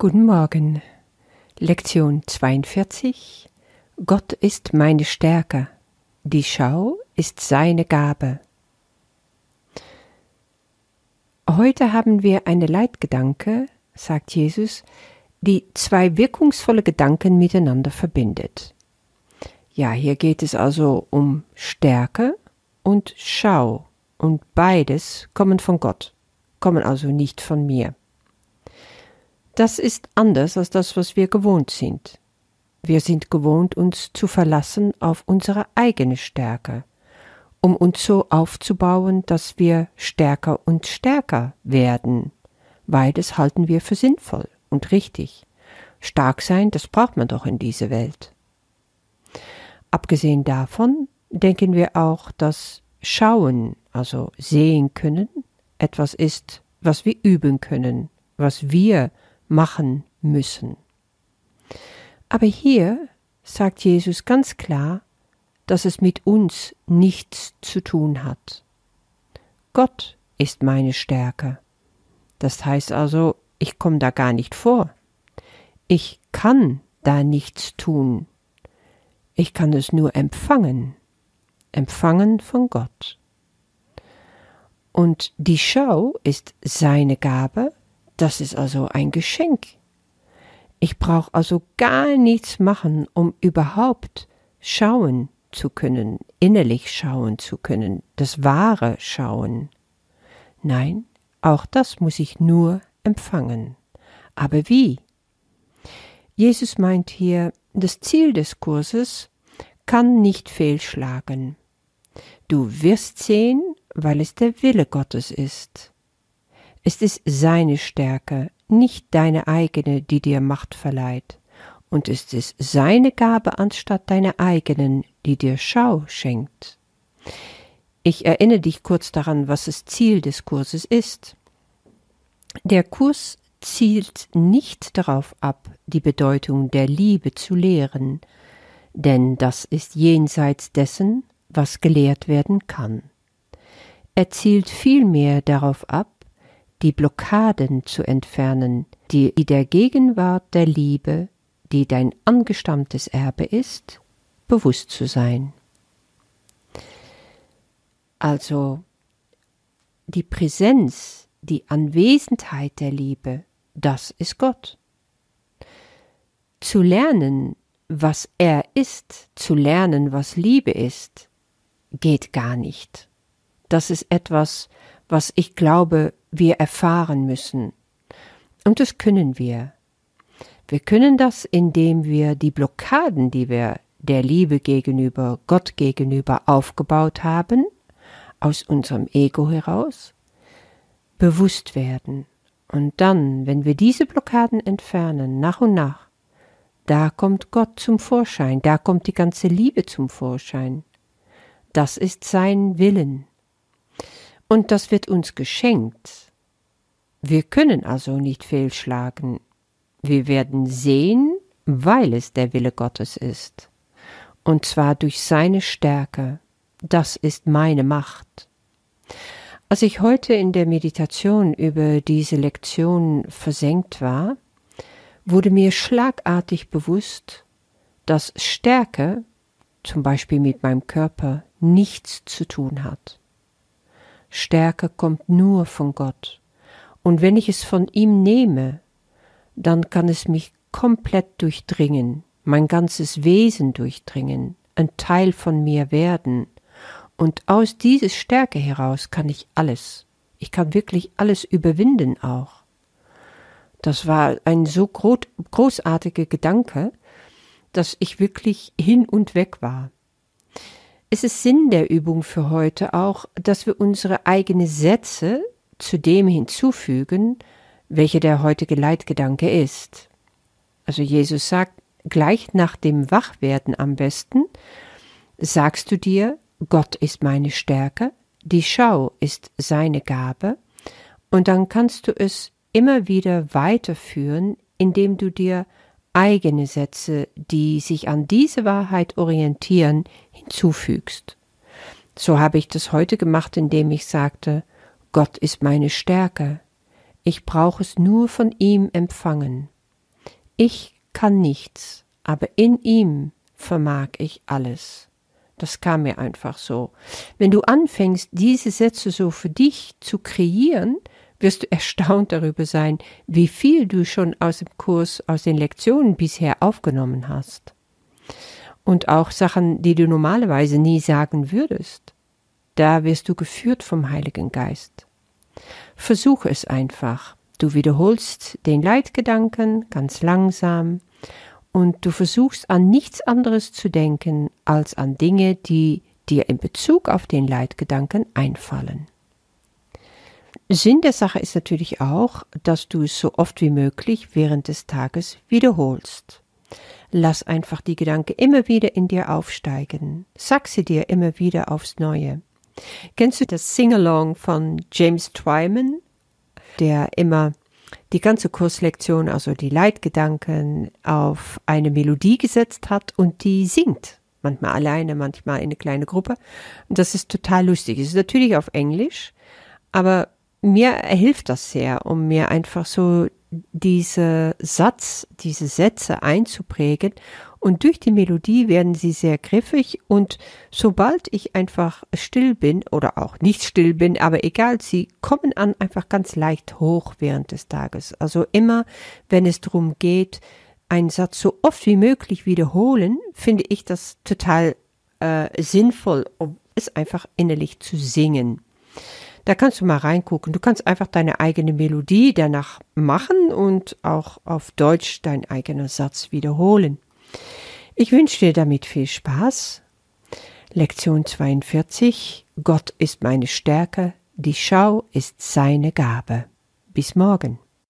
Guten Morgen. Lektion 42. Gott ist meine Stärke. Die Schau ist seine Gabe. Heute haben wir eine Leitgedanke, sagt Jesus, die zwei wirkungsvolle Gedanken miteinander verbindet. Ja, hier geht es also um Stärke und Schau, und beides kommen von Gott, kommen also nicht von mir. Das ist anders als das, was wir gewohnt sind. Wir sind gewohnt, uns zu verlassen auf unsere eigene Stärke, um uns so aufzubauen, dass wir stärker und stärker werden. Beides halten wir für sinnvoll und richtig. Stark sein, das braucht man doch in dieser Welt. Abgesehen davon denken wir auch, dass Schauen, also sehen können, etwas ist, was wir üben können, was wir machen müssen. Aber hier sagt Jesus ganz klar, dass es mit uns nichts zu tun hat. Gott ist meine Stärke. Das heißt also, ich komme da gar nicht vor. Ich kann da nichts tun. Ich kann es nur empfangen. Empfangen von Gott. Und die Schau ist seine Gabe, das ist also ein Geschenk. Ich brauche also gar nichts machen, um überhaupt schauen zu können, innerlich schauen zu können, das wahre Schauen. Nein, auch das muss ich nur empfangen. Aber wie? Jesus meint hier, das Ziel des Kurses kann nicht fehlschlagen. Du wirst sehen, weil es der Wille Gottes ist. Es ist seine Stärke, nicht deine eigene, die dir Macht verleiht. Und es ist seine Gabe anstatt deiner eigenen, die dir Schau schenkt. Ich erinnere dich kurz daran, was das Ziel des Kurses ist. Der Kurs zielt nicht darauf ab, die Bedeutung der Liebe zu lehren, denn das ist jenseits dessen, was gelehrt werden kann. Er zielt vielmehr darauf ab, die Blockaden zu entfernen, die der Gegenwart der Liebe, die dein angestammtes Erbe ist, bewusst zu sein. Also die Präsenz, die Anwesenheit der Liebe, das ist Gott. Zu lernen, was er ist, zu lernen, was Liebe ist, geht gar nicht. Das ist etwas, was ich glaube, wir erfahren müssen. Und das können wir. Wir können das, indem wir die Blockaden, die wir der Liebe gegenüber, Gott gegenüber aufgebaut haben, aus unserem Ego heraus, bewusst werden. Und dann, wenn wir diese Blockaden entfernen, nach und nach, da kommt Gott zum Vorschein, da kommt die ganze Liebe zum Vorschein. Das ist sein Willen. Und das wird uns geschenkt. Wir können also nicht fehlschlagen. Wir werden sehen, weil es der Wille Gottes ist. Und zwar durch seine Stärke. Das ist meine Macht. Als ich heute in der Meditation über diese Lektion versenkt war, wurde mir schlagartig bewusst, dass Stärke, zum Beispiel mit meinem Körper, nichts zu tun hat. Stärke kommt nur von Gott. Und wenn ich es von ihm nehme, dann kann es mich komplett durchdringen, mein ganzes Wesen durchdringen, ein Teil von mir werden. Und aus dieser Stärke heraus kann ich alles. Ich kann wirklich alles überwinden auch. Das war ein so großartiger Gedanke, dass ich wirklich hin und weg war. Es ist Sinn der Übung für heute auch, dass wir unsere eigenen Sätze zu dem hinzufügen, welcher der heutige Leitgedanke ist. Also Jesus sagt, gleich nach dem Wachwerden am besten, sagst du dir, Gott ist meine Stärke, die Schau ist seine Gabe, und dann kannst du es immer wieder weiterführen, indem du dir eigene Sätze, die sich an diese Wahrheit orientieren, hinzufügst. So habe ich das heute gemacht, indem ich sagte, Gott ist meine Stärke, ich brauche es nur von ihm empfangen. Ich kann nichts, aber in ihm vermag ich alles. Das kam mir einfach so. Wenn du anfängst, diese Sätze so für dich zu kreieren, wirst du erstaunt darüber sein, wie viel du schon aus dem Kurs, aus den Lektionen bisher aufgenommen hast. Und auch Sachen, die du normalerweise nie sagen würdest. Da wirst du geführt vom Heiligen Geist. Versuche es einfach. Du wiederholst den Leitgedanken ganz langsam und du versuchst an nichts anderes zu denken als an Dinge, die dir in Bezug auf den Leitgedanken einfallen. Sinn der Sache ist natürlich auch, dass du es so oft wie möglich während des Tages wiederholst. Lass einfach die Gedanken immer wieder in dir aufsteigen. Sag sie dir immer wieder aufs Neue. Kennst du das Singalong von James Twyman, der immer die ganze Kurslektion, also die Leitgedanken, auf eine Melodie gesetzt hat und die singt? Manchmal alleine, manchmal in eine kleine Gruppe. Und das ist total lustig. Es ist natürlich auf Englisch, aber mir hilft das sehr, um mir einfach so diese Satz, diese Sätze einzuprägen und durch die Melodie werden sie sehr griffig und sobald ich einfach still bin oder auch nicht still bin, aber egal, sie kommen an einfach ganz leicht hoch während des Tages. Also immer, wenn es darum geht, einen Satz so oft wie möglich wiederholen, finde ich das total äh, sinnvoll, um es einfach innerlich zu singen. Da kannst du mal reingucken. Du kannst einfach deine eigene Melodie danach machen und auch auf Deutsch deinen eigenen Satz wiederholen. Ich wünsche dir damit viel Spaß. Lektion 42. Gott ist meine Stärke, die Schau ist seine Gabe. Bis morgen.